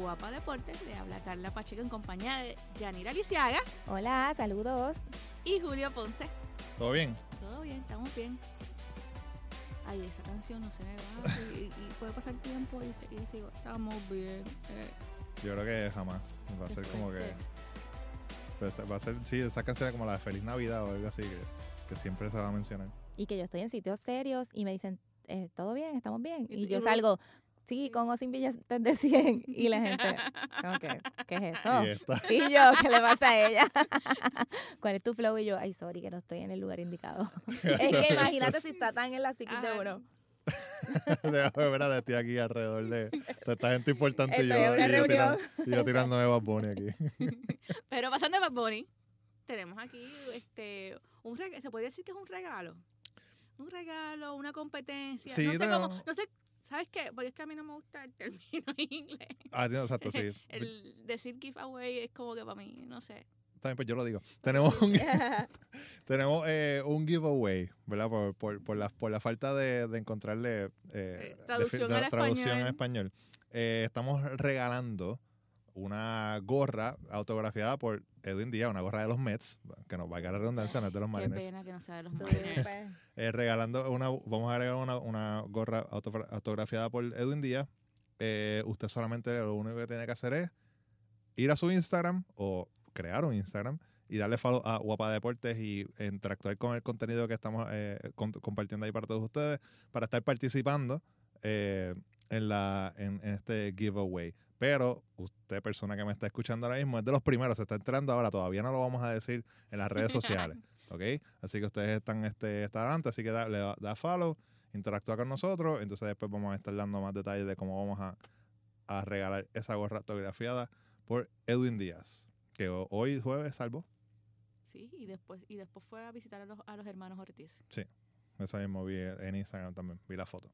Guapa Deportes. Le habla Carla Pacheco en compañía de Yanira Lisiaga Hola, saludos. y Julio Ponce. ¿Todo bien? Todo bien, estamos bien. Ay, esa canción no se me va. Y, y puede pasar tiempo y, se- y sigo, estamos bien. eh, Yo creo que jamás. Va a ser como que. Va a ser, sí, esta canción es como la de Feliz Navidad o algo así que, que siempre se va a mencionar. Y que yo estoy en sitios serios y me dicen, eh, ¿todo bien? ¿Estamos bien? Y Y, yo salgo, sí, con o sin billetes de 100. Y la gente, como que, ¿qué es eso? Y yo, ¿qué le pasa a ella? ¿Cuál es tu flow? Y yo, ay, sorry, que no estoy en el lugar indicado. es que imagínate si está tan en la psiquis de uno. Déjame ver a ti aquí alrededor de, de esta gente importante y yo, Estoy y yo, tirando, y yo tirando de Bad Bunny aquí. Pero pasando de Bad Bunny, tenemos aquí este un se podría decir que es un regalo. Un regalo, una competencia. Sí, no sé no. cómo, no sé, ¿sabes qué? Porque es que a mí no me gusta el término en inglés. Ah, sí, exacto, sí. El decir giveaway es como que para mí, no sé. También, pues yo lo digo. Tenemos un, tenemos eh, un giveaway, ¿verdad? Por, por, por, la, por la falta de, de encontrarle eh, traducción defi- al traducción en español. español. Eh, estamos regalando una gorra autografiada por Edwin Díaz, una gorra de los Mets, que nos valga la redundancia, no es de los Qué Mariners. pena que no sea de los Mariners. Eh, regalando una, vamos a regalar una, una gorra autogra- autografiada por Edwin Díaz. Eh, usted solamente lo único que tiene que hacer es ir a su Instagram o crear un Instagram y darle follow a Guapa Deportes y interactuar con el contenido que estamos eh, con- compartiendo ahí para todos ustedes para estar participando eh, en, la, en, en este giveaway. Pero usted, persona que me está escuchando ahora mismo, es de los primeros, se está enterando ahora, todavía no lo vamos a decir en las redes sociales. ¿ok? Así que ustedes están este, está adelante, así que da, le da, da follow, interactúa con nosotros, entonces después vamos a estar dando más detalles de cómo vamos a, a regalar esa gorra autografiada por Edwin Díaz, que ho- hoy jueves salvo, Sí, y después, y después fue a visitar a los, a los hermanos Ortiz. esa mismo vi en Instagram también, vi la foto.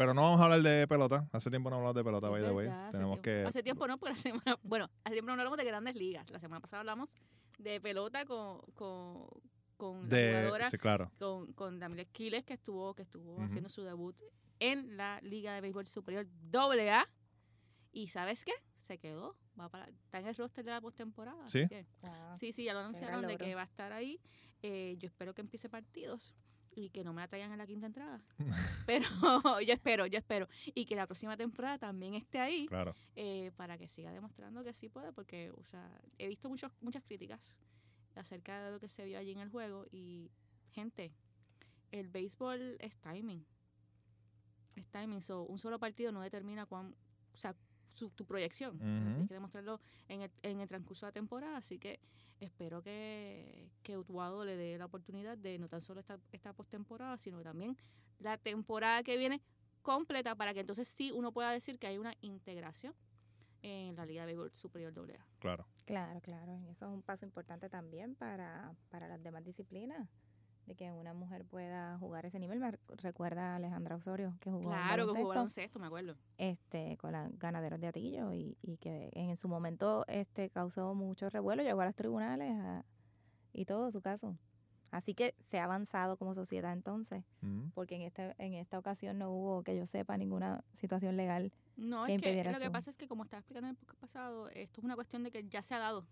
Pero no vamos a hablar de pelota, hace tiempo no hablamos de pelota, by the way, tenemos tiempo. que... Hace tiempo no, porque la semana... Bueno, hace tiempo no hablamos de grandes ligas. La semana pasada hablamos de pelota con, con, con la De, jugadora, sí, claro. con, con Damiles Quiles, que estuvo, que estuvo haciendo su debut en la Liga de Béisbol Superior AA. Y ¿sabes qué? Se quedó. Va para, está en el roster de la postemporada. así ¿Sí? que- Ah, Sí, sí, ya lo anunciaron de que va a estar ahí. Eh, yo espero que empiece partidos y que no me la traigan en la quinta entrada. Pero yo espero, yo espero. Y que la próxima temporada también esté ahí Claro. eh, para que siga demostrando que sí puede, porque o sea, he visto muchos, muchas críticas acerca de lo que se vio allí en el juego y gente, el béisbol es timing. Es timing, so, un solo partido no determina cuán, o sea, su- tu proyección. O sea, Ujú. tienes que demostrarlo en el, en el transcurso de la temporada, así que espero que, que Utuado le dé la oportunidad de no tan solo esta, esta postemporada, sino que también la temporada que viene completa para que entonces sí uno pueda decir que hay una integración en la Liga de Béisbol Superior AA. Claro. Claro, claro. Y eso es un paso importante también para, para las demás disciplinas. De que una mujer pueda jugar ese nivel. Me rec- recuerda a Alejandra Osorio, que jugó Claro, que jugó baloncesto, me acuerdo. este, con los ganaderos de Atillo y, y que en su momento este, causó mucho revuelo, llegó a los tribunales a- y todo su caso. Así que se ha avanzado como sociedad entonces, Ujú. porque en esta, en esta ocasión no hubo, que yo sepa, ninguna situación legal. No, que es que impidiera lo que pasa es que como estaba explicando en el podcast pasado, esto es una cuestión de que ya se ha dado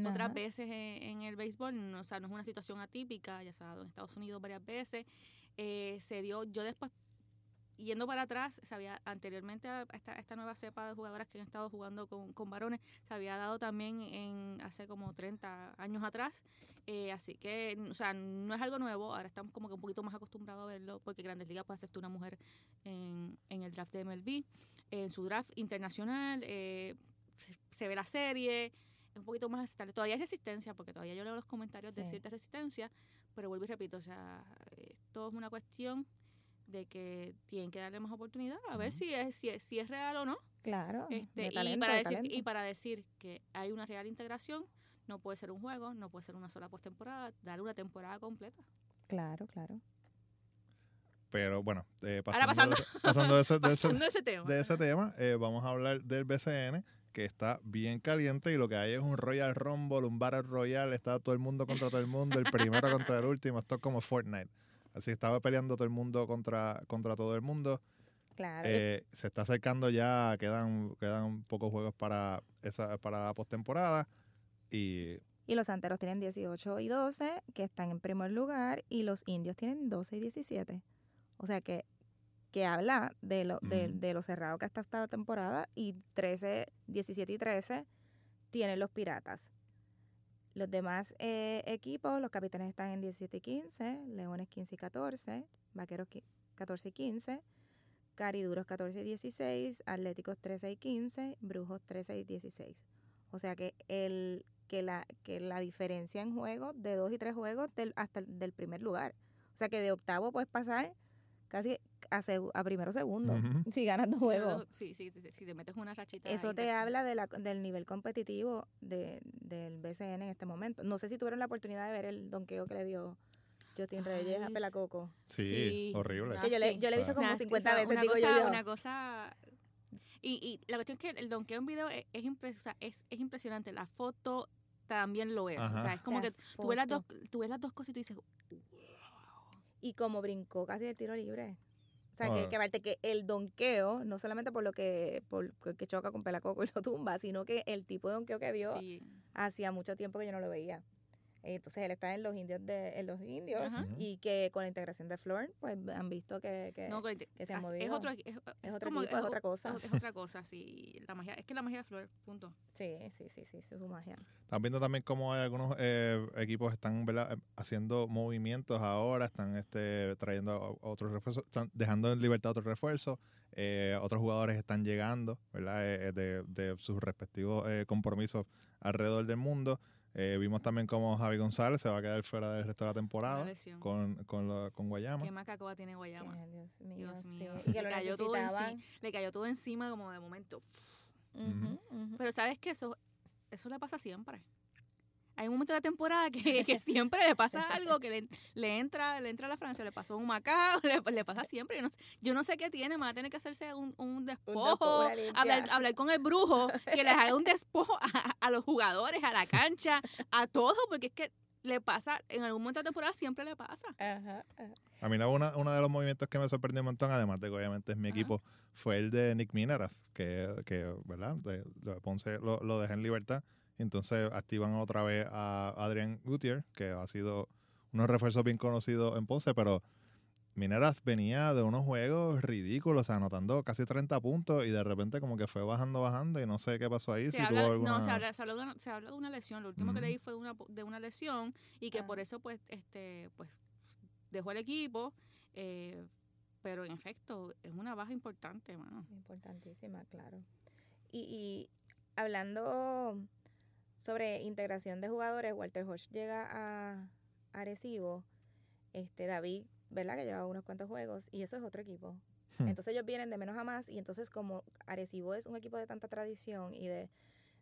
Ajá. otras veces en, en el béisbol, no, o sea, no es una situación atípica, ya se ha dado en Estados Unidos varias veces, eh, se dio, yo después, yendo para atrás, se había anteriormente a esta, esta nueva cepa de jugadoras que han estado jugando con, con varones, se había dado también en hace como 30 años atrás, eh, así que, o sea, no es algo nuevo, ahora estamos como que un poquito más acostumbrados a verlo, porque Grandes Ligas puede aceptar una mujer en, en el draft de MLB, en su draft internacional, eh, se, se ve la serie, un poquito más aceptable. Todavía hay resistencia, porque todavía yo leo los comentarios de Sí. cierta resistencia, pero vuelvo y repito, o sea, esto es una cuestión de que tienen que darle más oportunidad a ver si es, si es, si es real o no. Claro. Este, de y, para de decir, talento. y para decir que hay una real integración, no puede ser un juego, no puede ser una sola postemporada, darle una temporada completa. Claro, claro. Pero bueno, eh, Ahora pasando, de- pasando de ese, de ese- Pasando de ese tema. de ese tema, eh, vamos a hablar del BCN, que está bien caliente y lo que hay es un Royal Rumble, un Battle Royale, está todo el mundo contra todo el mundo, el primero contra el último, esto es como Fortnite. Así estaba peleando todo el mundo contra, contra todo el mundo. Claro. Eh, se está acercando ya, quedan, quedan pocos juegos para esa para la postemporada y Y los santeros tienen 18 y 12, que están en primer lugar, y los indios tienen 12 y 17. O sea que, que habla de lo, de, de lo cerrado que está esta temporada, y 13, 17 y 13 tienen los piratas. Los demás eh, equipos, los capitanes están en 17 y 15, Leones 15 y 14, Vaqueros qui- 14 y 15, Cariduros 14 y 16, Atléticos 13 y 15, Brujos 13 y 16. O sea que el que la que la diferencia en juegos de dos y tres juegos del, hasta el del primer lugar. O sea que de octavo puedes pasar casi a, segu- a primero o segundo si ganas dos juegos. Sí, sí, si, si te metes una rachita. Eso te habla de la, del nivel competitivo de, del BCN en este momento. No sé si tuvieron la oportunidad de ver el donqueo que le dio Justin Reyes a Pelacoco. sí, Sí, horrible. Que yo le, yo le he visto como Nasty, 50 o sea, veces, una digo cosa, yo. Una cosa... Y, y la cuestión es que el donkeo en video es, es, impres- o sea, es, es impresionante. La foto también lo es. O sea, es como La que tú ves, las dos, tú ves las dos cosas y tú dices, y como brincó casi el tiro libre. O sea, Ah. que, que aparte que el donqueo, no solamente por lo que por que choca con Pelacoco y lo tumba, sino que el tipo de donqueo que dio sí. hacía mucho tiempo que yo no lo veía. Entonces él está en los indios de en los indios Ajá. Y que con la integración de Flor, pues han visto que, que No, que, que se han es- movido. Es otro, es, Es otro como- equipo, es otra cosa. Es, es otra cosa, sí. La magia, es que la magia de Flor, punto. sí, sí, sí, sí, sí, su magia. Están viendo también cómo hay algunos eh, equipos están ¿verdad? haciendo movimientos ahora, están este, trayendo otros refuerzos, están dejando en libertad otros refuerzos, eh, otros jugadores están llegando ¿verdad? Eh, eh, de, de sus respectivos eh, compromisos alrededor del mundo. Eh, vimos también cómo Javi González se va a quedar fuera del resto de la temporada con, con, con Guayama. ¿Qué macacoa tiene Guayama? Ay, Dios mío, Dios Le cayó todo encima. necesitaban. Le cayó todo encima como de momento. Pero sabes que eso, eso le pasa siempre. Hay un momento de la temporada que, que siempre le pasa algo, que le, le entra le entra a la Francia, le pasó un Macao, le, le pasa siempre. Yo no, sé- yo no sé qué tiene, va a tener que hacerse un, un despojo, limpia. hablar, hablar con el brujo, que les haga un despojo a, a los jugadores, a la cancha, a todo, porque es que le pasa, en algún momento de la temporada siempre le pasa. Ajá, ajá. A mí una, uno de los movimientos que me sorprendió un montón, además de que obviamente es mi Ajá. equipo, fue el de Nick Minaraz, que, que ¿verdad? De- de Ponce lo, lo deja en libertad. Entonces activan otra vez a Adrian Gutiérrez, que ha sido unos refuerzos bien conocidos en Ponce, pero Mineras venía de unos juegos ridículos, o sea, anotando casi 30 puntos y de repente como que fue bajando, bajando y no sé qué pasó ahí. Se si habla, tuvo alguna... No, se habla, se, habla de una, se habla de una lesión. Lo último que leí fue de una, de una lesión y que Ah. por eso, pues, este, pues, dejó el equipo. eh, pero en efecto, es una baja importante, mano. Importantísima, claro. Y, y hablando sobre integración de jugadores, Walter Hodge llega a Arecibo, este David, ¿verdad? Que lleva unos cuantos juegos, y eso es otro equipo. Hmm. Entonces ellos vienen de menos a más, y entonces como Arecibo es un equipo de tanta tradición y de,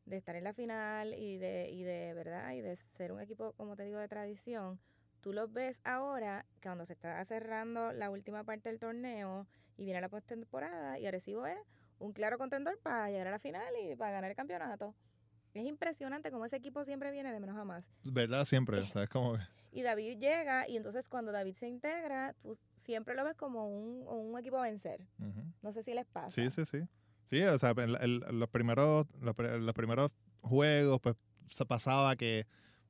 de estar en la final y de, y de, ¿verdad? Y de ser un equipo, como te digo, de tradición, tú los ves ahora que cuando se está cerrando la última parte del torneo y viene la postemporada y Arecibo es un claro contendor para llegar a la final y para ganar el campeonato. Es impresionante cómo ese equipo siempre viene de menos a más. ¿Verdad? Siempre, ¿sabes? Como que- Y David llega y entonces cuando David se integra, tú siempre lo ves como un, un equipo a vencer. No sé si les pasa. Sí, sí, sí. Sí, o sea, el- el- los, primeros, los, pri- los primeros juegos, pues se pasaba que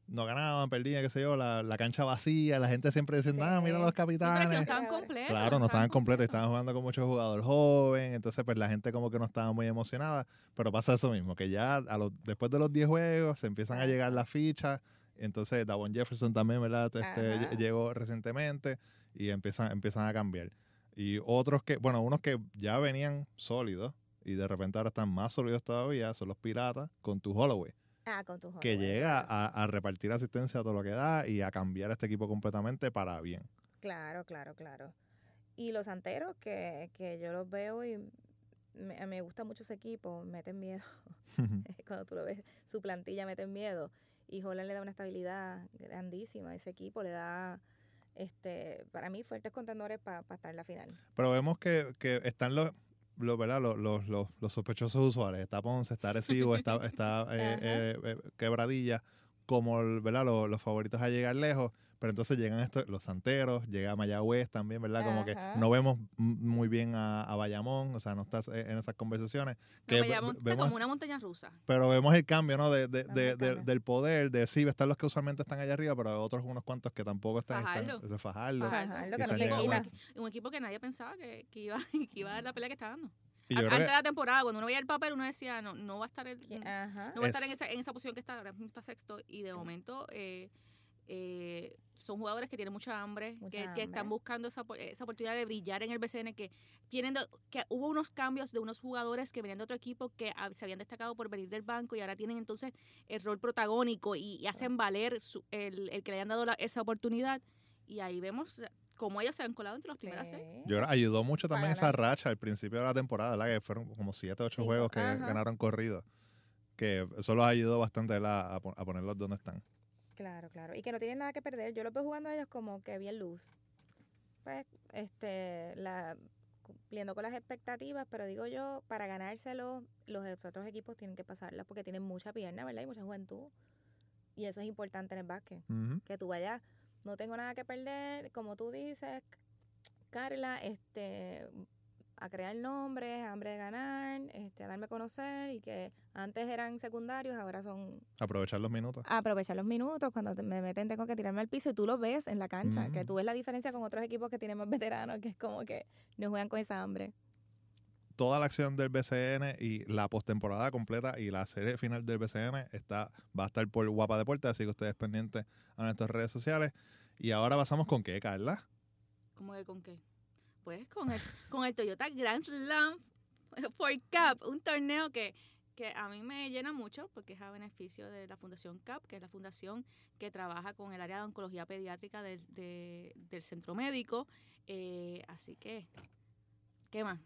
no ganaban, perdían, qué sé yo, la, la cancha vacía, la gente siempre diciendo, Sí. ah, mira los Sí, pero no capitanes. estaban completos. Claro, no estaban completos, estaban jugando con muchos jugadores jóvenes, entonces pues la gente como que no estaba muy emocionada, pero pasa eso mismo, que ya a los, después de los 10 juegos se empiezan a llegar las fichas, entonces Davon Jefferson también, ¿verdad? Este, llegó recientemente y empiezan, empiezan a cambiar. Y otros que, bueno, unos que ya venían sólidos y de repente ahora están más sólidos todavía, son los Piratas con tu Holloway, Ah, con tu que llega a, a repartir asistencia a todo lo que da y a cambiar este equipo completamente para bien. Claro, claro, claro. Y los santeros, que, que yo los veo y me, me gusta mucho ese equipo, meten miedo. Cuando tú lo ves, su plantilla meten miedo. Y Holland le da una estabilidad grandísima a ese equipo, le da, este para mí, fuertes contendores para estar en la final. Pero vemos que, que están los, los, ¿verdad? Los, los, los, los sospechosos usuales. Está Ponce, está Arecibo, está, está eh, eh, eh, Quebradilla. Como el- ¿verdad? Los, los favoritos a llegar lejos, pero entonces llegan estos, los santeros, llega Mayagüez también, ¿verdad? Como que no vemos muy bien a, a Bayamón, o sea, no estás en esas conversaciones. Que No, Bayamón está vemos, como una montaña rusa. pero vemos el cambio, ¿no? De, de- de- del poder, de sí, están los que usualmente están allá arriba, pero otros unos cuantos que tampoco están. están Fajardo. que que están quita. aquí. Un equipo que nadie pensaba que, que iba, que iba a dar la pelea que está dando. Y yo Antes que de la temporada, cuando uno veía el papel, uno decía, no, no va a estar el, no va a estar en Es- esa, en esa posición que está, ahora mismo está sexto, y de momento eh, eh, son jugadores que tienen mucha hambre, Mucha que, que están buscando esa, po- esa oportunidad de brillar en el BCN, que vienen de- que hubo unos cambios de unos jugadores que venían de otro equipo que se habían destacado por venir del banco y ahora tienen entonces el rol protagónico y, y hacen valer su- el, el que le hayan dado la- esa oportunidad. Y ahí vemos cómo ellos se han colado entre los primeros seis. Sí. Yo creo que ayudó mucho Para también esa racha al principio de la temporada, ¿verdad? Que fueron como siete, ocho juegos que ajá. ganaron corridos. Que eso los ayudó bastante a, pon- a ponerlos donde están. Claro, claro. Y que no tienen nada que perder. Yo los veo jugando a ellos como que bien luz. Pues, este, la, cumpliendo con las expectativas, pero digo yo, para ganárselo, los otros equipos tienen que pasarlas porque tienen mucha pierna, ¿verdad? Y mucha juventud. Y eso es importante en el básquet. Que tú vayas, no tengo nada que perder, como tú dices, Carla, este, a crear nombres, hambre de ganar, este, a darme a conocer y que antes eran secundarios, ahora son Aprovechar los minutos. aprovechar los minutos, cuando me meten tengo que tirarme al piso y tú lo ves en la cancha, que tú ves la diferencia con otros equipos que tienen más veteranos, que es como que no juegan con esa hambre. Toda la acción del BCN y la postemporada completa y la serie final del BCN está, va a estar por Guapa Deporte, así que ustedes pendientes a nuestras redes sociales. Y ahora pasamos con qué, Carla. ¿Cómo que con qué? Pues con el, con el Toyota Grand Slam for CAP, un torneo que, que a mí me llena mucho porque es a beneficio de la Fundación CAP, que es la fundación que trabaja con el área de oncología pediátrica del, de- del centro médico. Eh, así que, ¿qué más?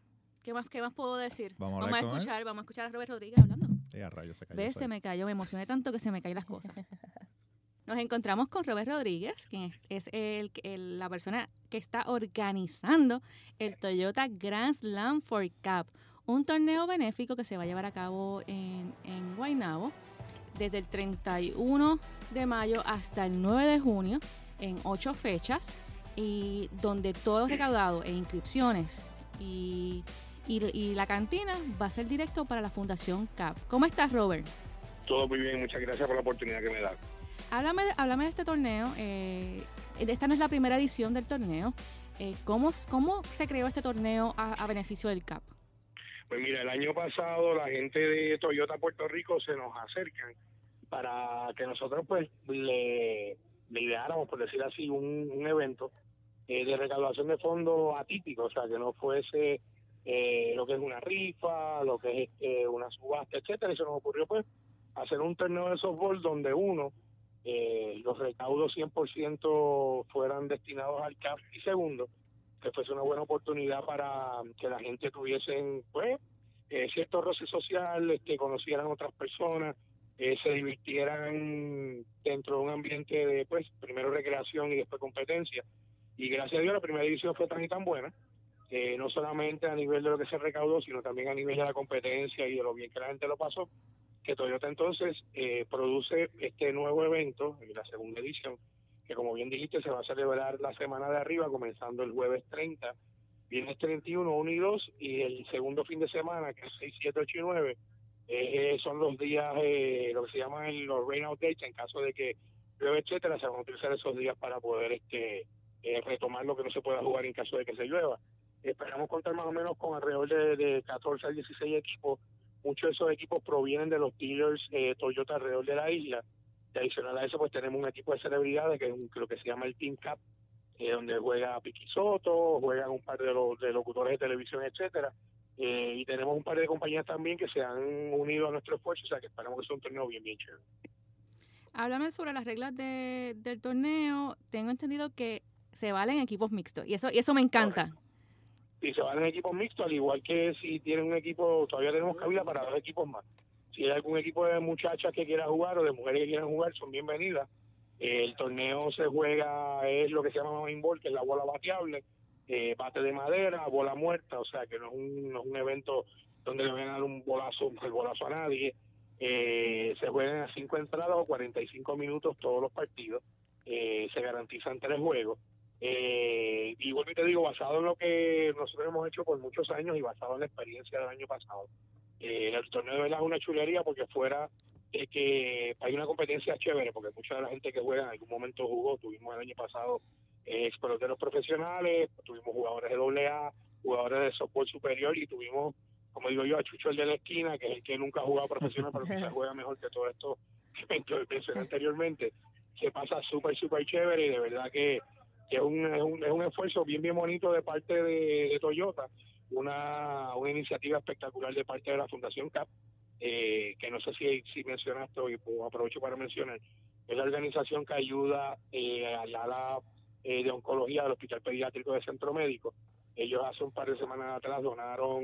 ¿Qué más, ¿Qué más puedo decir? Vamos a escuchar, vamos a escuchar a Robert Rodríguez hablando. A rayos se cayó. ¿Ves? Se me cayó, me emocioné tanto que se me caen las cosas. Nos encontramos con Robert Rodríguez, quien es, es el, el- la persona que está organizando el Toyota Grand Slam for Cup, un torneo benéfico que se va a llevar a cabo en, en Guaynabo desde el 31 de mayo hasta el 9 de junio en ocho fechas y donde todo recaudado e inscripciones y, y, y la cantina va a ser directo para la Fundación CAP. ¿Cómo estás, Robert? Todo muy bien, muchas gracias por la oportunidad que me da. Háblame, háblame de este torneo. eh, esta no es la primera edición del torneo. Eh, ¿cómo, ¿Cómo se creó este torneo a, a beneficio del CAP? Pues mira, el año pasado la gente de Toyota Puerto Rico se nos acercan para que nosotros pues le, le ideáramos, por decir así, un, un evento eh, de recaudación de fondos atípico, o sea, que no fuese eh, lo que es una rifa, lo que es este, una subasta, etcétera. Y se nos ocurrió pues hacer un torneo de softball donde uno, eh, los recaudos 100% fueran destinados al CAP y segundo, que fuese una buena oportunidad para que la gente tuviesen pues eh, cierto roce social, este, conocieran otras personas, eh, se divirtieran dentro de un ambiente de pues primero recreación y después competencia. Y gracias a Dios la primera edición fue tan y tan buena, eh, no solamente a nivel de lo que se recaudó, sino también a nivel de la competencia y de lo bien que la gente lo pasó, que Toyota entonces eh, produce este nuevo evento, en la segunda edición, que como bien dijiste se va a celebrar la semana de arriba, comenzando el jueves 30, viernes 31, 1 y 2, y el segundo fin de semana, que es 6, 7, 8 y 9, eh, son los días, eh, lo que se llaman los rain out dates, en caso de que llueve, etcétera, se van a utilizar esos días para poder este eh, retomar lo que no se pueda jugar en caso de que se llueva. Esperamos contar más o menos con alrededor de, de 14 a 16 equipos. Muchos de esos equipos provienen de los dealers eh, Toyota alrededor de la isla. Y adicional a eso, pues tenemos un equipo de celebridades que es un- lo que se llama el Team Cup, eh, donde juega Piqui Soto, juegan un par de, los de locutores de televisión, etcétera. Eh, y tenemos un par de compañías también que se han unido a nuestro esfuerzo, o sea que esperamos que sea un torneo bien, bien chévere. Háblame sobre las reglas de- del torneo. Tengo entendido que se valen equipos mixtos y eso, y eso me encanta. Y se van en equipos mixtos, al igual que si tienen un equipo, todavía tenemos cabida para dos equipos más. Si hay algún equipo de muchachas que quiera jugar o de mujeres que quieran jugar, son bienvenidas. El torneo se juega, es lo que se llama main que es la bola bateable, eh, bate de madera, bola muerta, o sea que no es un, no es un evento donde le van a dar un bolazo, el bolazo a nadie. Eh, se juegan a cinco entradas o 45 minutos todos los partidos. Eh, se garantizan tres juegos. Eh, y bueno, te digo, basado en lo que nosotros hemos hecho por muchos años y basado en la experiencia del año pasado. Eh, el torneo de verdad es una chulería porque fuera de que hay una competencia chévere, porque mucha de la gente que juega en algún momento jugó, tuvimos el año pasado eh, profesionales, tuvimos jugadores de A, jugadores de softball superior y tuvimos, como digo yo, a Chucho el de la esquina, que es el que nunca ha jugado profesional, pero que se juega mejor que todo esto que mencioné anteriormente. Se pasa súper, súper chévere y de verdad que, que es, un, es, un, es un esfuerzo bien, bien bonito de parte de, Toyota, una, una iniciativa espectacular de parte de la Fundación CAP, eh, que no sé si, si mencionaste y pues, aprovecho para mencionar, es la organización que ayuda eh, al ala eh, de oncología del Hospital Pediátrico de Centro Médico. Ellos hace un par de semanas atrás donaron,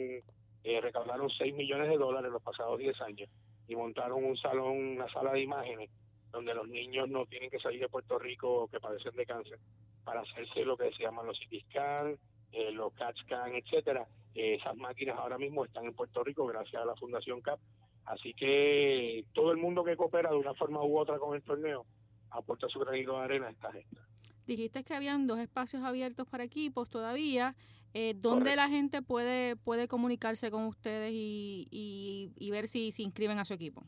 eh, recaudaron 6 millones de dólares en los pasados 10 años y montaron un salón, una sala de imágenes donde los niños no tienen que salir de Puerto Rico que padecen de cáncer para hacerse lo que se llaman los CT scan, eh, los CAT scan, etcétera. Eh, esas máquinas ahora mismo están en Puerto Rico gracias a la Fundación CAP. Así que todo el mundo que coopera de una forma u otra con el torneo aporta su granito de arena a esta gesta. Dijiste que habían dos espacios abiertos para equipos todavía. Eh, ¿Dónde Correcto. la gente puede puede comunicarse con ustedes y, y, y ver si se inscriben a su equipo?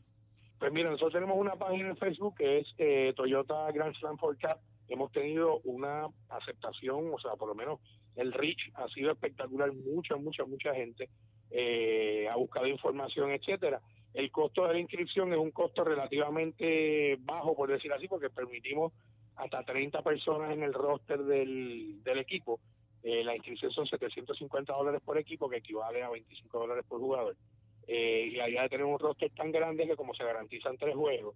Pues mira, nosotros tenemos una página en Facebook que es eh, Toyota Grand Slam for Cup. Hemos tenido una aceptación, o sea, por lo menos el reach ha sido espectacular. Mucha, mucha, mucha gente eh, ha buscado información, etcétera. El costo de la inscripción es un costo relativamente bajo, por decir así, porque permitimos hasta 30 personas en el roster del, del equipo. Eh, la inscripción son 750 dólares por equipo, que equivale a 25 dólares por jugador. Eh, y la idea de tener un roster tan grande que como se garantizan tres juegos,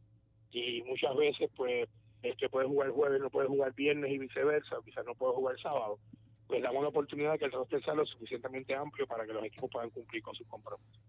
y muchas veces pues el que puede jugar jueves no puede jugar viernes y viceversa, o quizás no puede jugar sábado, pues damos la oportunidad de que el roster sea lo suficientemente amplio para que los equipos puedan cumplir con sus compromisos.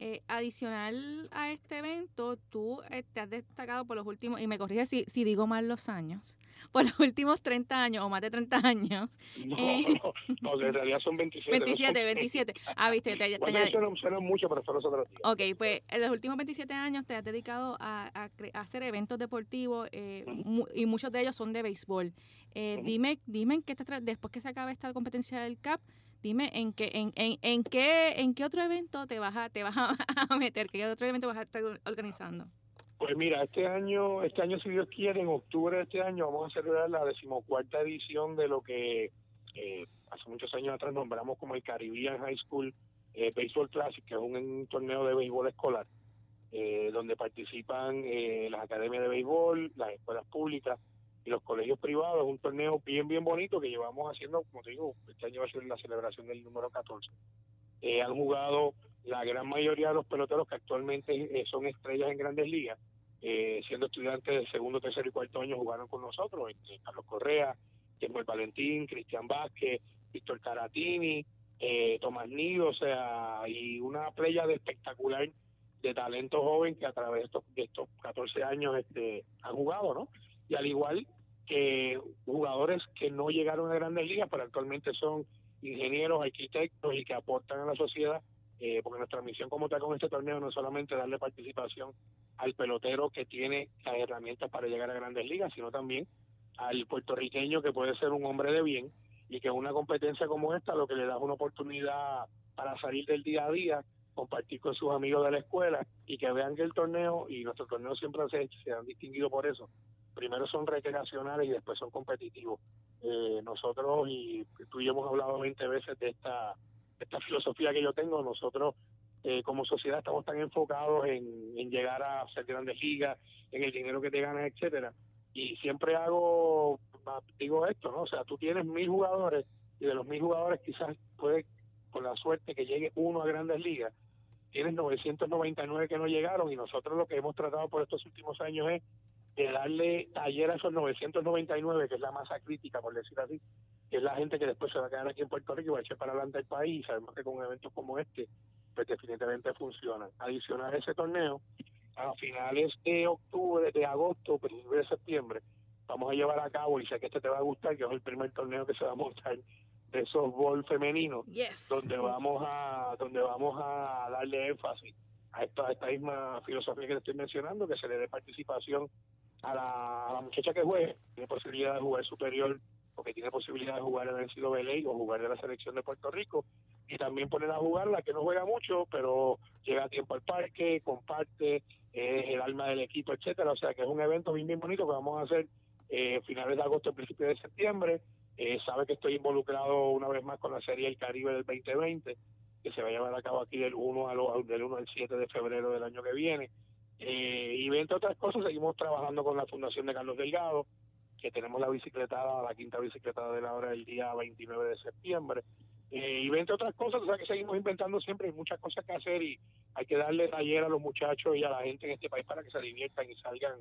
Eh, adicional a este evento, tú eh, te has destacado por los últimos, y me corrige si, si digo mal los años, por los últimos 30 años o más de 30 años. No, Eh. no, no, en realidad son 27. no son 27, 27. Ah, viste, te, te, Bueno, eso no suena mucho, pero son otros días. Ok, pues en los últimos 27 años te has dedicado a, a a hacer eventos deportivos eh, mu- y muchos de ellos son de béisbol. Eh, Ujú. Dime, dime te tra- después que se acabe esta competencia del CAP, dime en qué en, en, en qué en qué otro evento te vas a te vas a, meter, qué otro evento vas a estar organizando. Pues mira, este año, este año si Dios quiere, en octubre de este año vamos a celebrar la decimocuarta edición de lo que eh, hace muchos años atrás nombramos como el Caribbean High School eh, Baseball Classic, que es un, torneo de béisbol escolar, eh, donde participan las academias de béisbol, las escuelas públicas y los colegios privados. Un torneo bien, bien bonito que llevamos haciendo, como te digo, este año va a ser la celebración del número 14. Eh, han jugado la gran mayoría de los peloteros que actualmente eh, son estrellas en grandes ligas, eh, siendo estudiantes de segundo, tercero y cuarto año, jugaron con nosotros. este, Carlos Correa, Samuel Valentín, Cristian Vázquez, Víctor Caratini, eh, Tomás Nido, o sea, y una playa de espectacular de talento joven que a través de estos, de estos 14 años este, han jugado, ¿no? Y al igual que jugadores que no llegaron a grandes ligas, pero actualmente son ingenieros, arquitectos y que aportan a la sociedad, eh, porque nuestra misión como tal con este torneo no es solamente darle participación al pelotero que tiene las herramientas para llegar a grandes ligas, sino también al puertorriqueño que puede ser un hombre de bien y que una competencia como esta lo que le da es una oportunidad para salir del día a día, compartir con sus amigos de la escuela y que vean que el torneo, y nuestros torneos siempre se, se han distinguido por eso, primero son recreacionales y después son competitivos. Eh, nosotros, y tú y yo hemos hablado 20 veces de esta, esta filosofía que yo tengo, nosotros eh, como sociedad estamos tan enfocados en, en llegar a ser grandes ligas, en el dinero que te ganas, etcétera. Y siempre hago, digo esto, ¿no? O sea, tú tienes mil jugadores y de los mil jugadores quizás puede, con la suerte, que llegue uno a grandes ligas. Tienes 999 que no llegaron y nosotros lo que hemos tratado por estos últimos años es de darle taller a esos 999, que es la masa crítica, por decir así, que es la gente que después se va a quedar aquí en Puerto Rico y va a echar para adelante el país. Sabemos que con eventos como este, pues definitivamente funcionan. Adicional a ese torneo, a finales de octubre, de agosto, principios de septiembre, vamos a llevar a cabo, y sé que este te va a gustar, que es el primer torneo que se va a montar de softball femenino, Yes. donde vamos a donde vamos a darle énfasis a esta, a esta misma filosofía que te estoy mencionando, que se le dé participación a la, muchacha que juegue, tiene posibilidad de jugar superior porque tiene posibilidad de jugar en el NCAA o jugar de la selección de Puerto Rico y también poner a jugar la que no juega mucho pero llega a tiempo al parque, comparte, es el alma del equipo, etcétera, o sea que es un evento bien bien bonito que vamos a hacer eh, finales de agosto, principios de septiembre, eh, sabe que estoy involucrado una vez más con la serie El Caribe del 2020 que se va a llevar a cabo aquí del 1 al, del 1 al 7 de febrero del año que viene. Eh, y entre otras cosas, seguimos trabajando con la Fundación de Carlos Delgado, que tenemos la bicicletada, la quinta bicicletada de la hora del día 29 de septiembre. Eh, y entre otras cosas, o sea que seguimos inventando siempre, hay muchas cosas que hacer y hay que darle taller a los muchachos y a la gente en este país para que se diviertan y salgan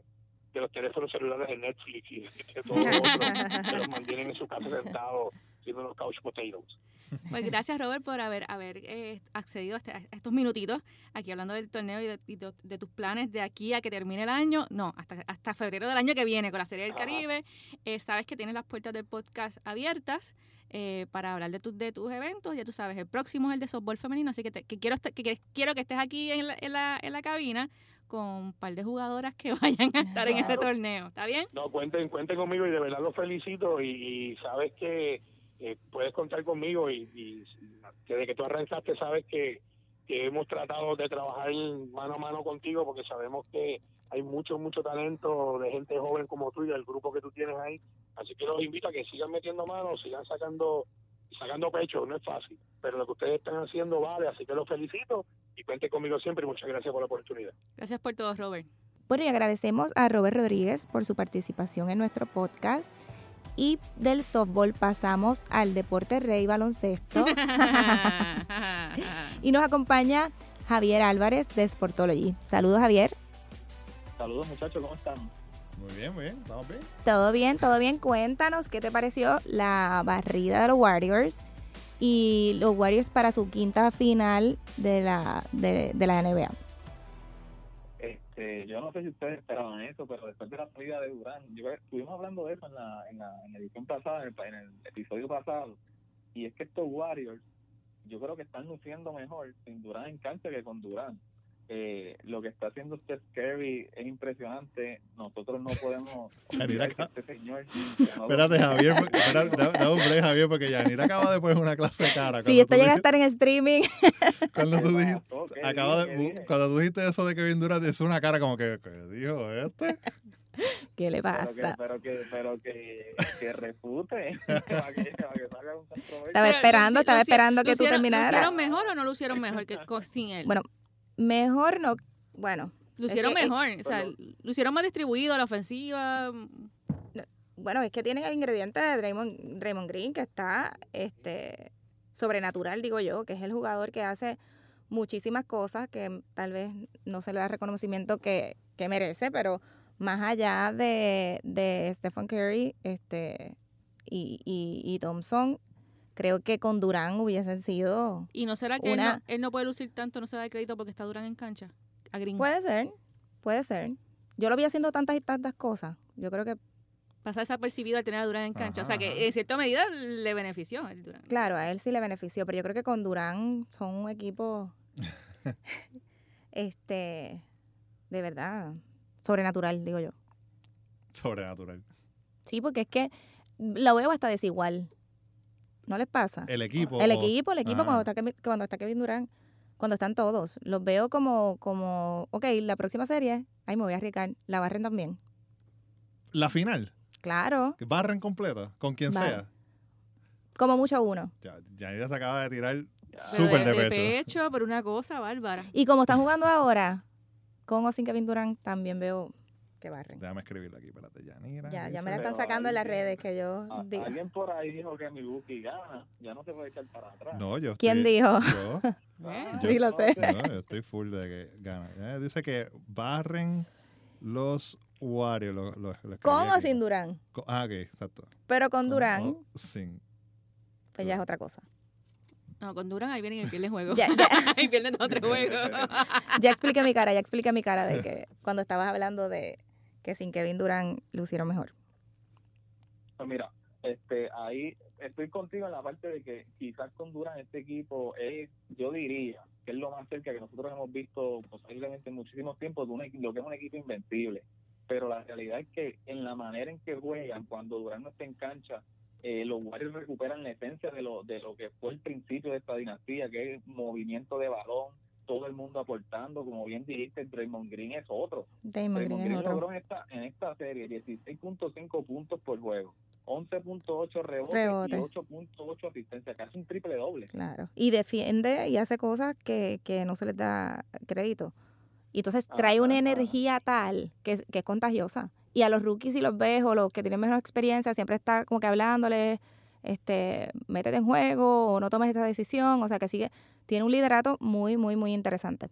de los teléfonos celulares de Netflix y de todo lo otro, que los mantienen en su casa sentados los couch potatoes. Pues gracias Robert por haber, haber eh, accedido a, este- a estos minutitos aquí hablando del torneo y, de, y de- de tus planes de aquí a que termine el año. No, hasta, hasta febrero del año que viene con la Serie del Ajá. Caribe. Eh, sabes que tienes las puertas del podcast abiertas eh, para hablar de, tus de tus eventos. Ya tú sabes, el próximo es el de softball femenino, así que, te- que quiero, que, quiero que estés aquí en la, en, la, en la cabina con un par de jugadoras que vayan a estar en este torneo. ¿Está bien? No, cuenten, cuenten conmigo y de verdad los felicito y, y sabes que eh, puedes contar conmigo y, y desde que tú arrancaste sabes que, que hemos tratado de trabajar mano a mano contigo porque sabemos que hay mucho, mucho talento de gente joven como tú y del grupo que tú tienes ahí. Así que los invito a que sigan metiendo manos, sigan sacando sacando pecho, no es fácil, pero lo que ustedes están haciendo vale, así que los felicito y cuenten conmigo siempre y muchas gracias por la oportunidad. Gracias por todo, Robert. Bueno, y agradecemos a Robert Rodríguez por su participación en nuestro podcast. Y del softball pasamos al deporte rey baloncesto. y nos acompaña Javier Álvarez de Sportology. Saludos, Javier. Saludos muchachos, ¿cómo están? Muy bien, muy bien. ¿Estamos bien? ¿Todo bien? ¿Todo bien? Cuéntanos qué te pareció la barrida de los Warriors y los Warriors para su quinta final de la, de, de la NBA. Este, yo no sé si ustedes esperaban eso, pero después de la salida de Durán, yo, estuvimos hablando de eso en la, en la, en la edición pasada, en el, en el episodio pasado, y es que estos Warriors, yo creo que están luciendo mejor sin Durán en cancha que con Durán. Eh, lo que está haciendo Steph Curry es impresionante. Nosotros no podemos Yanira acá- este señor. Espérate, Javier. porque- espérate, da, da un break, Javier, porque Yanira acaba de poner una clase de cara. Si Cuando esto llega a estar en streaming, Cuando tú ¿Qué dijiste, acaba de, cuando tú dijiste eso de Kevin Durant, es una cara como que, ¿qué dijo este? ¿qué le pero que, pasa? pero que, pero que, que refute, para que, para que salga un controversia. Estaba Pero esperando, estaba esperando que tú lucieron- terminaras. ¿Lucieron mejor o no lucieron mejor que sin él? Bueno, Mejor no. Bueno, lucieron es que- mejor. o sea, lucieron más distribuido a la ofensiva. bueno, es que tienen el ingrediente de Draymond, Draymond Green que está este sobrenatural, digo yo, que es el jugador que hace muchísimas cosas que tal vez no se le da el reconocimiento que, que merece, pero más allá de, de Stephen Curry este, y, y, y Thompson, creo que con Durán hubiesen sido... Y no será que él, no, él no puede lucir tanto, no se da el crédito porque está Durán en cancha. A Green. Puede ser, puede ser. Yo lo vi haciendo tantas y tantas cosas. Yo creo que, Pasa desapercibido al tener a Durán en cancha. o sea que en cierta medida le benefició el Durán. claro, a él sí le benefició, pero yo creo que con Durán son un equipo, este, de verdad, sobrenatural, digo yo. Sobrenatural. Sí, porque es que lo veo hasta desigual. ¿No les pasa? El equipo. El o- equipo, el equipo Ah. cuando está, Kevin- cuando está Kevin Durán, cuando están todos, los veo como, como, ok, la próxima serie, ahí me voy a arriesgar, la barren también. La final. Claro, Barren completa, con quien Barren. sea. como mucho uno. Ya, Yanira se acaba de tirar súper de, pecho. por una cosa bárbara. Y como están jugando ahora, con o sin Kevin Durán, también veo que barren. Déjame escribirlo aquí, espérate. Yanira. Ya, ya me la están sacando en las redes que yo A- digo. Alguien por ahí dijo que Milwaukee gana, ya no se puede echar para atrás. No, yo ¿Quién estoy- dijo? Yo, Sí, lo sé. no, yo estoy full de que gana. Eh, dice que barren los Warriors. Lo, lo- lo escribí Con o aquí. sin Durán. Con- ah, ok, exacto. Pero con Durán, o sin. pues ya es otra cosa. No, con Durán ahí vienen y pierden juego. Ya, ya, ahí pierden dos o tres juegos. ya expliqué mi cara, ya expliqué mi cara de que cuando estabas hablando de que sin Kevin Durán lucieron mejor. Pues mira, este, ahí estoy contigo en la parte de que quizás con Durán este equipo es, yo diría, que es lo más cerca que nosotros hemos visto posiblemente en muchísimos tiempos de un, lo que es un equipo invencible. Pero la realidad es que en la manera en que juegan, cuando Durán no está en cancha, eh, los Warriors recuperan la esencia de lo, de lo que fue el principio de esta dinastía, que es movimiento de balón, todo el mundo aportando, como bien dijiste, Draymond Green es otro. Damon Draymond Green es Green otro. logró en esta, en esta serie 16.5 puntos por juego, 11.8 rebotes Rebote. y 8.8 asistencia, casi un triple doble. Claro. Y defiende y hace cosas que, que no se les da crédito. Y entonces trae una Ajá. energía tal que, es- que es contagiosa. Y a los rookies, si los ves, o los que tienen menos experiencia, siempre está como que hablándoles, este, métete en juego, o no tomes esta decisión. O sea que sigue, tiene un liderato muy, muy, muy interesante.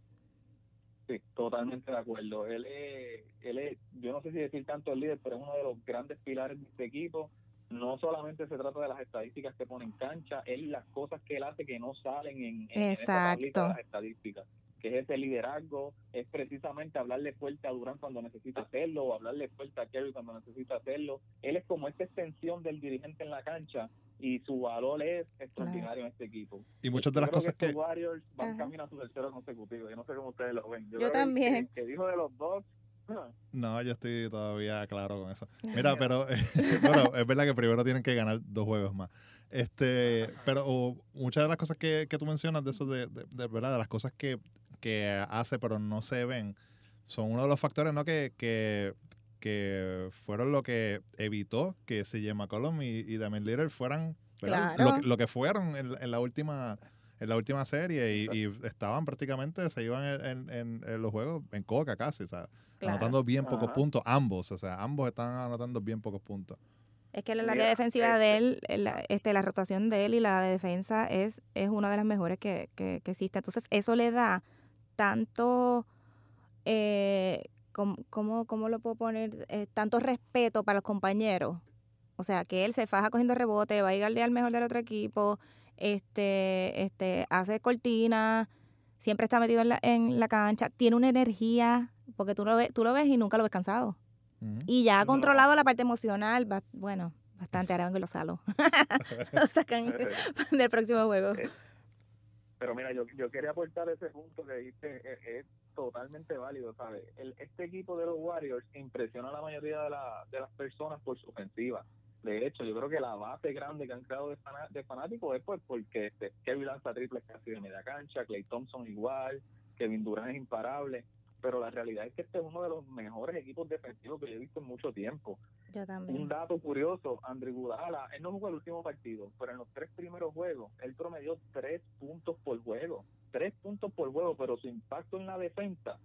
Sí, totalmente de acuerdo. Él es, él es, yo no sé si decir tanto el líder, pero es uno de los grandes pilares de este equipo. No solamente se trata de las estadísticas que pone en cancha, él las cosas que él hace que no salen en, en de las estadísticas, que es ese liderazgo, es precisamente hablarle fuerte a Durán cuando necesita hacerlo, o hablarle fuerte a Kerry cuando necesita hacerlo. Él es como esta extensión del dirigente en la cancha y su valor es extraordinario en este equipo. Y muchas de Yo las creo cosas que que... estos Warriors van Ajá. camino a su tercero consecutivo. Yo no sé cómo ustedes lo ven. Yo también. Que, que dijo de los dos. ah, No, yo estoy todavía claro con eso. Mira, pero bueno, es verdad que primero tienen que ganar dos juegos más. Este, pero oh, muchas de las cosas que, que tú mencionas de eso de, de, de verdad, de las cosas que, que hace pero no se ven, son uno de los factores, ¿no? Que, que, que fueron lo que evitó que CJ McCollum y, y Damian Lillard fueran. Claro. lo, que- lo que fueron en, en la última en la última serie y, y estaban prácticamente, se iban en, en- en- en los juegos en coca casi, o sea, Claro. anotando bien pocos Ajá. puntos, ambos, o sea, ambos están anotando bien pocos puntos. Es que el área defensiva este- de él, la, este, la rotación de él y la defensa es, es una de las mejores que, que, que existe. Entonces, eso le da tanto, eh, ¿cómo, cómo, cómo lo puedo poner? Eh, tanto respeto para los compañeros. O sea, que él se faja cogiendo rebote, va a ir al día al mejor del otro equipo, este, este, hace cortina, siempre está metido en la, en la cancha, tiene una energía, porque tú lo ves, tú lo ves y nunca lo ves cansado. Ujú. Y ya ha No. controlado la parte emocional, bueno, bastante, ahora vengo y lo salo. lo sacan del próximo juego. Eh, Pero mira, yo, yo quería aportar ese punto que dijiste, es totalmente válido, ¿sabes? El, este equipo de los Warriors impresiona a la mayoría de, la- de las personas por su ofensiva. De hecho, yo creo que la base grande que han creado de, fana- de fanáticos es pues porque este, Kevin lanza triples casi de media cancha, Clay Thompson igual, Kevin Durant es imparable. Pero la realidad es que este es uno de los mejores equipos defensivos que yo he visto en mucho tiempo. Yo Un también. dato curioso, Andrew Gudala, él no jugó el último partido, pero en los tres primeros juegos, él promedió tres puntos por juego. Tres puntos por juego, pero su impacto en la defensa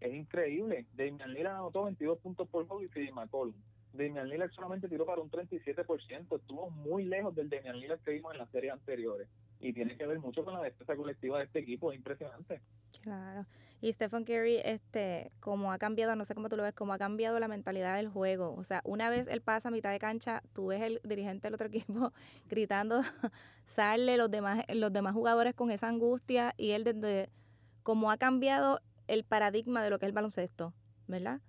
es increíble. Damian Lillard anotó 22 puntos por juego y CJ McCollum. Damian Lillard solamente tiró para un 37%, estuvo muy lejos del Damian Lillard que vimos en las series anteriores. Y tiene que ver mucho con la defensa colectiva de este equipo, es impresionante. Claro. Y Stephen Curry, este, como ha cambiado, no sé cómo tú lo ves, como ha cambiado la mentalidad del juego. O sea, una vez él pasa a mitad de cancha, tú ves el dirigente del otro equipo gritando, sale los demás, los demás jugadores con esa angustia y él desde, como ha cambiado el paradigma de lo que es el baloncesto, ¿verdad?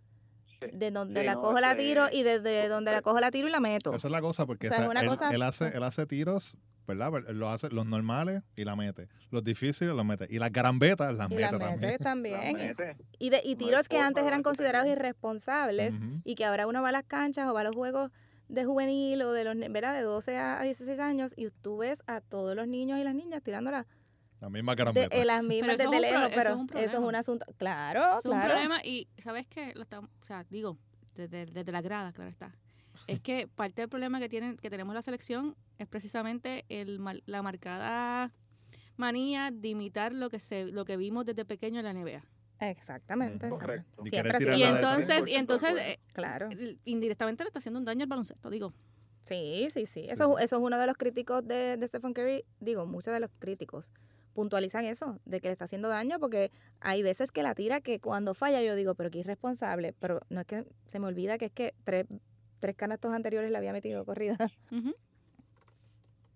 De donde Sí, la no, cojo la tiro y desde donde la cojo la tiro y la meto. Esa es la cosa, porque O sea, o sea, es una él, cosa- él hace, él hace tiros, ¿verdad? Él Lo hace los normales y la mete. Los difíciles los mete. Y las garambetas las Y mete la también. mete La también. mete. Y, de, y No tiros que antes eran considerados irresponsables y que ahora uno va a las canchas o va a los juegos de juvenil o de los ¿verdad? de 12 a a 16 años y tú ves a todos los niños y las niñas tirándola La misma de, garambeta. eh, las mismas eso es desde un pro- lejos, eso es pero un eso es problema. un asunto, claro, Es un problema y sabes que lo estamos, o sea, digo, desde, desde la grada, claro está. Es que parte del problema que tienen, que tenemos la selección es precisamente el la marcada manía de imitar lo que se, lo que vimos desde pequeño en la NBA. Exactamente. Correcto. Y Siempre Y entonces, y 100% entonces eh, Claro. indirectamente le está haciendo un daño al baloncesto, digo. Sí, sí, sí. Sí, Eso, sí. eso es uno de los críticos de, de Stephen Curry. Digo, muchos de los críticos puntualizan eso, de que le está haciendo daño, porque hay veces que la tira que cuando falla yo digo, pero que irresponsable. Pero no es que se me olvida que es que tres, tres canastos anteriores le había metido corrida. Ujú.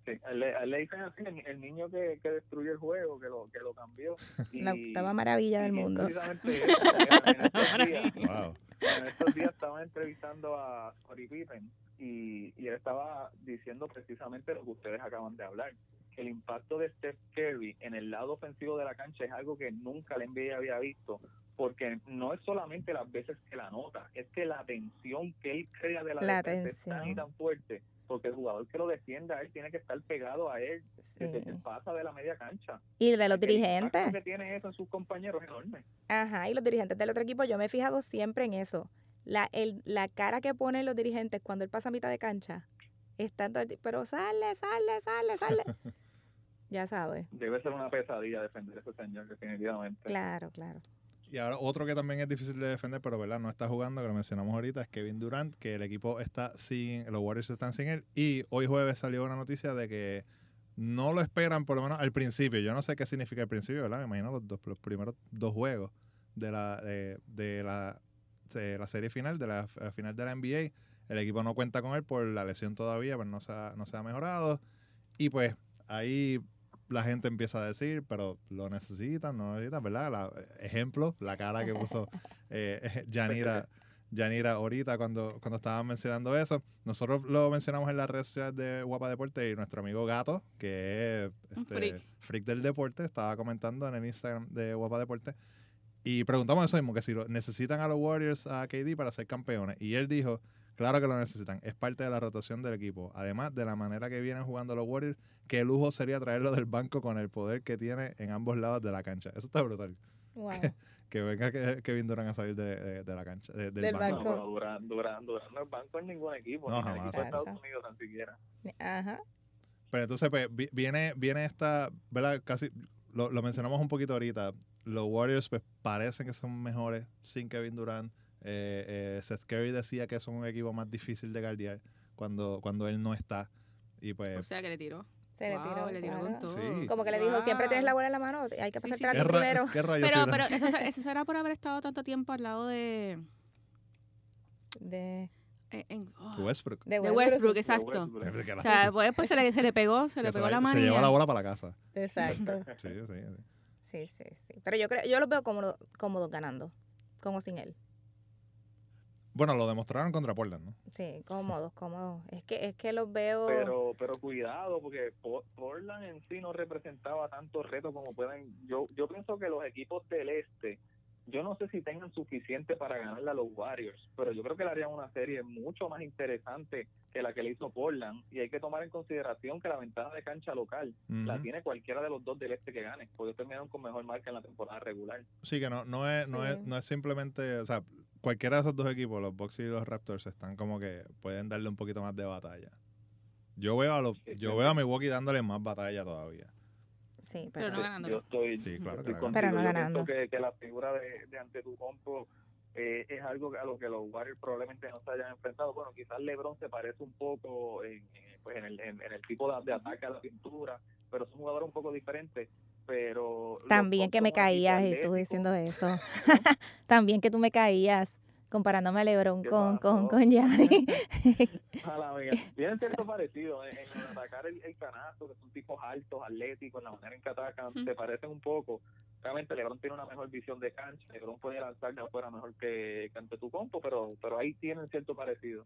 Sí, a él le, a él le dicen así, el, el niño que, que destruyó el juego, que lo, que lo cambió. La Y- octava maravilla del mundo. precisamente eso, en, estos días, Wow. en estos días estaban entrevistando a Scottie Pippen y, y él estaba diciendo precisamente lo que ustedes acaban de hablar. El impacto de Steph Curry en el lado ofensivo de la cancha es algo que nunca la NBA había visto, porque no es solamente las veces que la nota, es que la tensión que él crea de la, La defensa es tan y tan fuerte, porque el jugador que lo defienda a él tiene que estar pegado a él desde que pasa de la media cancha. Y de los dirigentes. que tiene eso en sus compañeros es enorme. Ajá, y los dirigentes del otro equipo, yo me he fijado siempre en eso. La, el, la cara que ponen los dirigentes cuando él pasa a mitad de cancha, está todo el pero sale, sale, sale, sale. ya sabes. Debe ser una pesadilla defender a ese señor, definitivamente. Claro, claro. Y ahora otro que también es difícil de defender, pero verdad no está jugando, que lo mencionamos ahorita, es Kevin Durant, que el equipo está sin, los Warriors están sin él. Y hoy jueves salió una noticia de que no lo esperan, por lo menos al principio. Yo no sé qué significa el principio, ¿verdad? Me imagino los, dos, los primeros dos juegos de la, de, de la, de la serie final, de la, la final de la NBA. El equipo no cuenta con él por la lesión todavía, pero no se ha, no se ha mejorado. Y pues ahí la gente empieza a decir, pero lo necesitan, no lo necesitan, ¿verdad? La- ejemplo, la cara que puso eh, Yanira, Yanira ahorita cuando, cuando estaban mencionando eso. Nosotros lo mencionamos en las redes sociales de Guapa Deporte y nuestro amigo Gato, que es Un este, freak. freak del deporte, estaba comentando en el Instagram de Guapa Deporte. Y preguntamos eso mismo, que si lo, necesitan a los Warriors a KD para ser campeones. Y él dijo, claro que lo necesitan, es parte de la rotación del equipo. Además de la manera que vienen jugando los Warriors, qué lujo sería traerlo del banco con el poder que tiene en ambos lados de la cancha. Eso está brutal. Wow. Que venga que- Kevin Durant a salir de, de- de la cancha, de- del, Del banco. No, banco. Durán, Durán no es banco en ningún equipo, No, ni en el jamás. equipo de Estados. Unidos tan siquiera. Ajá. Pero entonces pues, vi- viene, viene esta, ¿verdad? Casi, lo, lo mencionamos un poquito ahorita. Los Warriors pues parecen que son mejores sin Kevin Durant. Eh, eh, Seth Curry decía que son un equipo más difícil de guardiar cuando, cuando él no está. Y O pues sea que le tiró. Se le tiró. le tiró con todo. Sí. Como que le dijo, siempre tienes la bola en la mano, hay que Sí, pasar sí, a ¿qué, ti ra- primero. Pero, pero eso, se- eso será por haber estado tanto tiempo al lado de... De, eh, en- oh, Westbrook. de de Westbrook, De exacto. Westbrook. La- O sea, pues, pues se, le, se le pegó, se le pegó se, la se llevó la bola para la casa. Exacto. Sí, sí, sí. Sí, sí, sí. Pero yo creo, yo los veo cómodos cómodos ganando, con o sin él. Bueno, lo demostraron contra Portland, ¿no? Sí, cómodos, cómodos. Es que, es que los veo. Pero, pero cuidado, porque Po- Portland en sí no representaba tantos retos como pueden. Yo, yo pienso que los equipos del este, yo no sé si tengan suficiente para ganarle a los Warriors, pero yo creo que le harían una serie mucho más interesante que la que le hizo Portland. Y hay que tomar en consideración que la ventaja de cancha local la tiene cualquiera de los dos del este que gane, porque terminaron con mejor marca en la temporada regular. Sí, que no, no, es, no, es, no es simplemente, o sea, cualquiera de esos dos equipos, los Bucks y los Raptors, están como que pueden darle un poquito más de batalla. Yo veo a los, Sí, yo veo a Milwaukee dándole más batalla todavía. Sí, Pero pero, no ganando. Yo estoy, Sí, claro estoy. Pero no Yo ganando. que, que la figura de, de Antetokounmpo eh, es algo a lo que los Warriors probablemente no se hayan enfrentado. Bueno, quizás LeBron se parece un poco en, en, pues en, el, en, en el tipo de, de ataque a la pintura, pero es un jugador un poco diferente. Pero también que me caías y tú diciendo eso. también que tú me caías comparándome a Lebron ¿Qué con, con, con Gianni. A la mía. Tienen cierto parecido en, en atacar el, el canasto, que son tipos altos, atléticos, en la manera en que atacan, se parecen un poco. Realmente LeBron tiene una mejor visión de cancha, LeBron puede lanzar de afuera mejor que, que ante tu compo, pero, pero ahí tienen cierto parecido.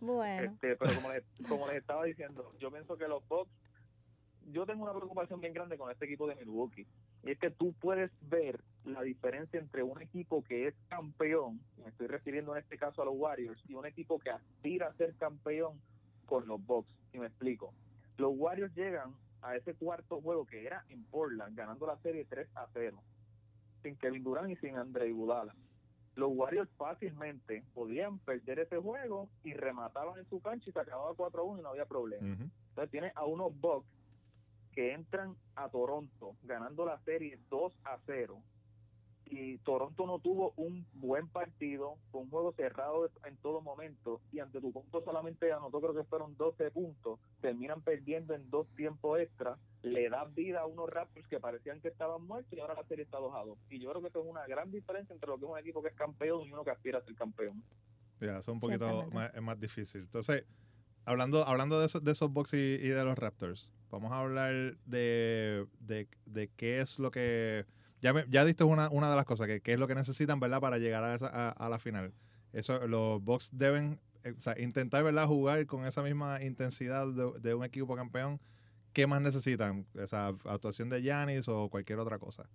bueno, Este, pero como les, como les estaba diciendo, yo pienso que los Bucks, yo tengo una preocupación bien grande con este equipo de Milwaukee. Y es que tú puedes ver la diferencia entre un equipo que es campeón, me estoy refiriendo en este caso a los Warriors, y un equipo que aspira a ser campeón con los Bucks. Y me explico. Los Warriors llegan a ese cuarto juego que era en Portland, ganando la serie 3 a 0, sin Kevin Durant y sin Andre Iguodala los Warriors fácilmente podían perder ese juego y remataban en su cancha y se acababa 4-1 y no había problema. Entonces tiene a unos Bucks que entran a Toronto ganando la serie 2 a 0 y Toronto no tuvo un buen partido, fue un juego cerrado en todo momento y ante tu punto solamente anotó creo que fueron 12 puntos, terminan perdiendo en dos tiempos extra, le da vida a unos Raptors que parecían que estaban muertos y ahora la serie está 2 a 2 y yo creo que eso es una gran diferencia entre lo que es un equipo que es campeón y uno que aspira a ser campeón. Ya, eso es un poquito más, es más difícil. Entonces, hablando, hablando de, esos, de esos Bucks y, de los Raptors, vamos a hablar de, de, de qué es lo que... Ya, me- ya diste una, una de las cosas, que qué es lo que necesitan, ¿verdad? Para llegar a, esa, a, la final. Eso, los Bucks deben eh, intentar, ¿verdad? Jugar con esa misma intensidad de, de un equipo campeón, ¿qué más necesitan? Esa actuación de Giannis o cualquier otra cosa.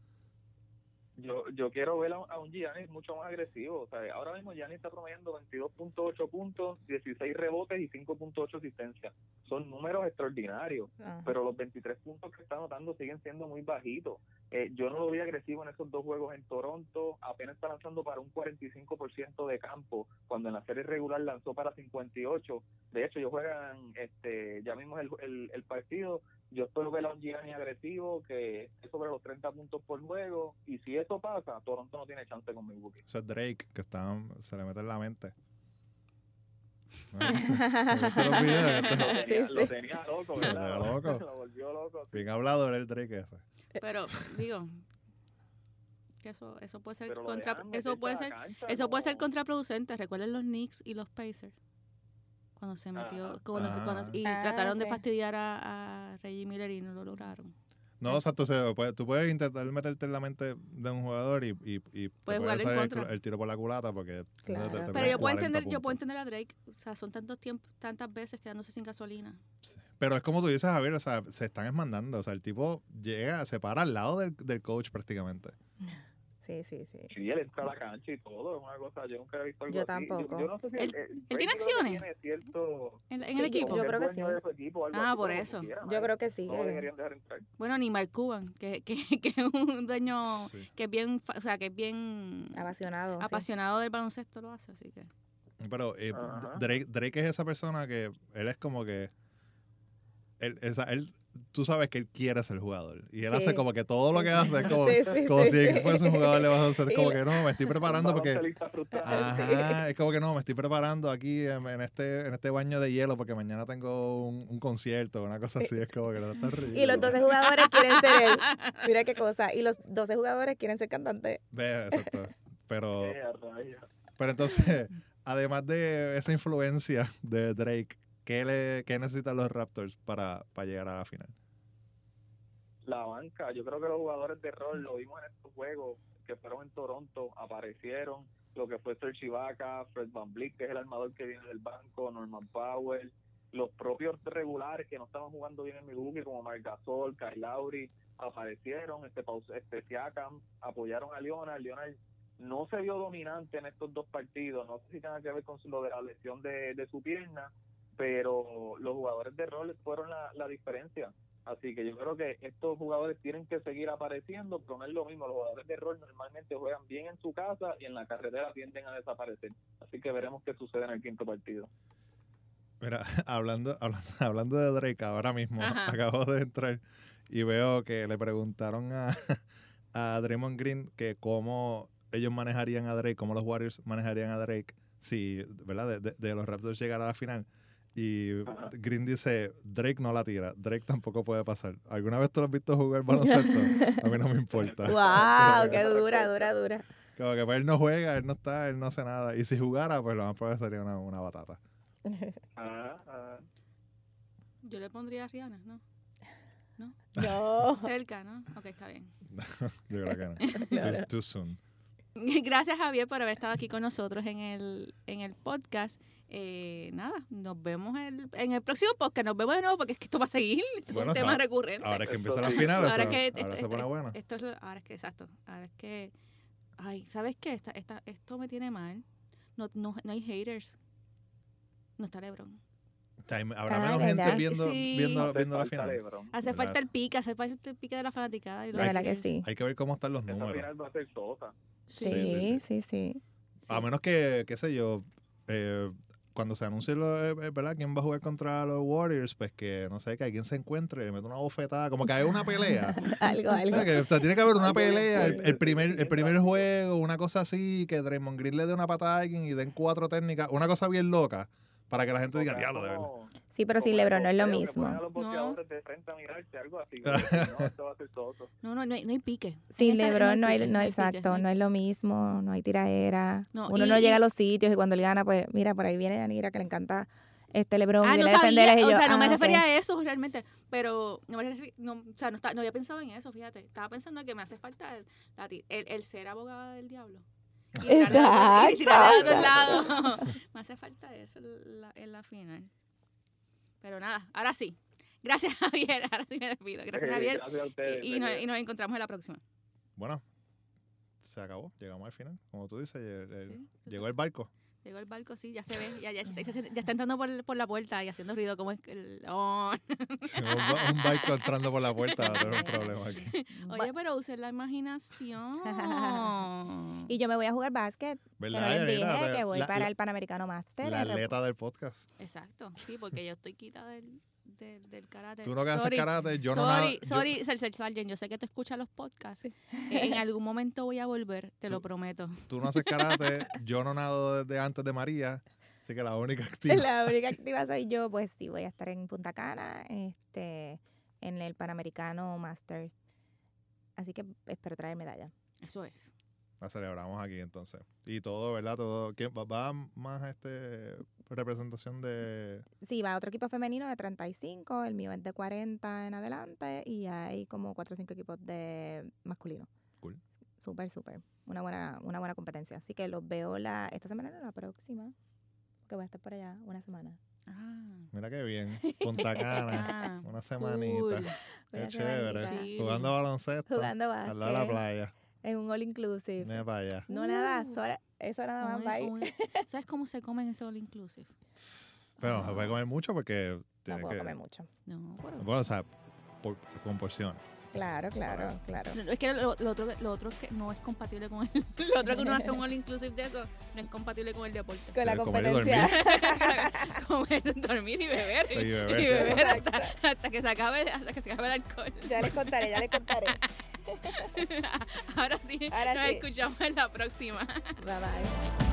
Yo, yo quiero ver a, a un Giannis mucho más agresivo. O sea, ahora mismo Giannis está promediando 22.8 puntos, 16 rebotes y 5.8 asistencias. Son números extraordinarios, pero los 23 puntos que está anotando siguen siendo muy bajitos. Eh, yo no lo vi agresivo en esos dos juegos en Toronto, apenas está lanzando para un 45% de campo, cuando en la serie regular lanzó para 58. De hecho, ellos juegan, este, ya mismo el, el, el partido, yo espero ver a un Gianni agresivo que esté sobre los 30 puntos por juego y si eso pasa, Toronto no tiene chance con Milwaukee. Eso es Drake, que está, se le mete en la mente. Ah, ¿te gustan los videos? Lo tenía, lo loco, Lo ¿verdad? tenía loco. Lo volvió loco. Bien hablado era el Drake ese. Pero, digo, que eso, eso puede ser lo contra, eso puede ser, cancha, eso puede ser contraproducente. Recuerden los Knicks y los Pacers. Cuando se metió, Ajá. cuando se- cuando- Ah. y Ah, trataron de sí. fastidiar a, a Reggie Miller y no lo lograron. No, exacto. se puede- tú puedes intentar meterte en la mente de un jugador y, y, y te puede jugarle en salir el, tiro por la culata porque Claro. te- te Pero yo puedo 40 entender, yo puedo entender a Drake. O sea, son tantos tiempos, tantas veces quedándose sin gasolina. Pero es como tú dices, Javier, o sea, se están esmandando. O sea, el tipo llega, se para al lado del, del coach prácticamente. Sí, sí, sí. Sí, él entra a la cancha y todo, es una cosa, yo nunca he visto algo Yo así. tampoco. Yo, no sé si Él- él tiene acciones. tiene cierto, En, en Sí, el equipo. yo como que creo que sí. equipo Ah, así, por eso. quiera, Yo ¿no? creo que sí. No lo eh. deberían dejar entrar. Bueno, ni Mark Cuban, que, que, que es un dueño Sí. que es bien, o sea, que es bien Apasionado. sí. apasionado del baloncesto, lo hace, así que. Pero eh. Drake, Drake es esa persona que él es como que. Él, sea, él, tú sabes que él quiere ser jugador. Y él Sí. hace como que todo lo que hace es como, Sí, sí, como sí, si sí. fuese un jugador le vas a hacer. Como que no, me estoy preparando porque. Ajá, es como que no, me estoy preparando aquí en, en este en este baño de hielo porque mañana tengo un, un concierto, una cosa así. Es como que no está Y los 12 jugadores quieren ser él. Mira qué cosa. Y los 12 jugadores quieren ser cantantes. Ve, exacto. Pero, pero entonces, además de esa influencia de Drake, ¿qué, le, qué necesitan los Raptors para, para llegar a la final? la banca, yo creo que los jugadores de rol lo vimos en estos juegos que fueron en Toronto, aparecieron. Lo que fue Serge Ibaka, Fred Van Vliet, que es el armador que viene del banco, Norman Powell, los propios regulares que no estaban jugando bien en Milwaukee, como Marc Gasol, Kyle Lowry, aparecieron, este, este Siakam, apoyaron a Leonard, Leonard no se vio dominante en estos dos partidos, no sé si tenga que ver con lo de la lesión de, de su pierna, pero los jugadores de rol fueron la, la diferencia. Así que yo creo que estos jugadores tienen que seguir apareciendo, pero no es lo mismo. Los jugadores de rol normalmente juegan bien en su casa y en la carretera tienden a desaparecer. Así que veremos qué sucede en el quinto partido. Mira, hablando, hablando, hablando de Drake, ahora mismo Ajá. acabo de entrar y veo que le preguntaron a, a Draymond Green que cómo ellos manejarían a Drake, cómo los Warriors manejarían a Drake si, ¿verdad? De, de- de los Raptors llegar a la final. Y. Green dice, Drake no la tira, Drake tampoco puede pasar. ¿Alguna vez tú lo has visto jugar baloncesto? A mí no me importa. ¡Wow! ¡Qué dura, dura, dura! Como que pues, él no juega, él no está, él no hace nada. Y si jugara, pues lo más probable sería una, una batata. Ah, ah. Yo le pondría a Rihanna, ¿no? No. Cerca, ¿no? Ok, está bien. Yo creo que no. Too, too soon. Gracias, Javier, por haber estado aquí con nosotros en el, en el podcast. Eh, nada, nos vemos el- en el próximo podcast. Nos vemos de nuevo porque es que esto va a seguir. Esto es Bueno, un tema ahora- recurrente. Ahora es que empieza la final, Ahora que ahora esto- se pone esto- bueno. Esto es ahora es que, exacto. Ahora es que. Ay, ¿sabes qué? Esta, esta, esto me tiene mal. No, no, no hay haters. No está Lebron. Habrá Ah, menos ¿verdad? gente viendo, Sí. viendo, Hace viendo la falta final. LeBron. Hace ¿Verdad? falta el pique, hace falta el pique de la fanaticada. Y verdad que sí. Hay que ver cómo están los Esa números. final va a ser. Sí, Sí, sí, sí, sí. Sí. A menos que, qué sé yo, eh, cuando se anuncie lo, eh, ¿verdad? quién va a jugar contra los Warriors, pues que no sé, que alguien se encuentre, le mete una bofetada, como que hay una pelea. Algo, O algo. sea, que, o sea, tiene que haber una pelea, el, el primer, el primer juego, una cosa así, que Draymond Green le dé una patada a alguien y den cuatro técnicas, una cosa bien loca, para que la gente diga, diablo, de verdad. Sí, pero sin LeBron no es lo mismo. no. No, no, no hay, no hay pique. Sin En esta LeBron no hay, pique, no, hay pique, exacto, hay no es lo mismo, no hay tiraera. No, Uno y- no llega a los sitios y cuando él gana, pues mira, por ahí viene Yanira que le encanta este LeBron, Ah, no sabía, a o sea, no me Ah, refería a eso realmente, pero no me no, o sea, no, está- no había pensado en eso, fíjate. Estaba pensando que me hace falta el, la ti- el, el ser abogada del diablo y tirarla a- y tirarla a otro Exacto. lado. Me hace falta eso en la, en la final. Pero nada, ahora sí. Gracias, Javier. Ahora sí me despido. Gracias, Javier. Gracias a ustedes. Y, y nos, y nos encontramos en la próxima. Bueno, se acabó. Llegamos al final. Como tú dices, el- el- Sí, sí, llegó sí. el barco. Llegó el barco, sí, ya se ve. Ya, ya, ya, ya está entrando por, por la puerta y haciendo ruido como es que el... oh. un, ba- un barco entrando por la puerta va a tener un problema aquí. Oye, pero usen la imaginación. Y yo me voy a jugar básquet. ¿Verdad, les dije que voy La- para la- el Panamericano Master. La atleta del podcast. Exacto, sí, porque yo estoy quita del, del, del karate. Tú no que haces Sorry, karate, yo no nada. sorry, yo- sorry, Sergio Sargent, yo sé que tú escuchas los podcasts. Eh, En algún momento voy a volver, te lo Tú- prometo. tú no haces karate, yo no nado desde antes de María. Así que la única activa. La única activa soy yo, pues sí, voy a estar en Punta Cana, este, en el Panamericano Masters. Así que espero traer medalla. Eso es. La celebramos aquí entonces. Y todo, ¿verdad? Todo. ¿quién va, va más este representación de. Sí, va otro equipo femenino de 35, el mío es de 40 en adelante y hay como 4 o 5 equipos de masculino. Cool. Súper, súper. Una buena, una buena competencia. Así que los veo la, esta semana o la próxima, que voy a estar por allá una semana. Ah, Mira qué bien. Punta Cana. ah, Una semanita. cool. Qué Una chévere. Sí. Jugando baloncesto. Jugando Al lado de la básquet playa. en un all inclusive. Mira para allá. No nada, Uf. sola- eso nada más ahí. un- ¿Sabes cómo se comen ese all inclusive? Pero no se puede comer mucho porque No puedo que. comer mucho. No, pero- Bueno, o sea, por, con porción. Claro, claro, claro. Es que lo, lo otro, lo otro es que no es compatible con el. Lo otro que uno hace un all inclusive de eso no es compatible con el deporte. Con la comer competencia. Comer, dormir y beber. Y beber. Y beber hasta, hasta que se acabe, hasta que se acabe el alcohol. ya les contaré, ya les contaré. Ahora sí, Ahora nos sí. escuchamos en la próxima. Bye bye.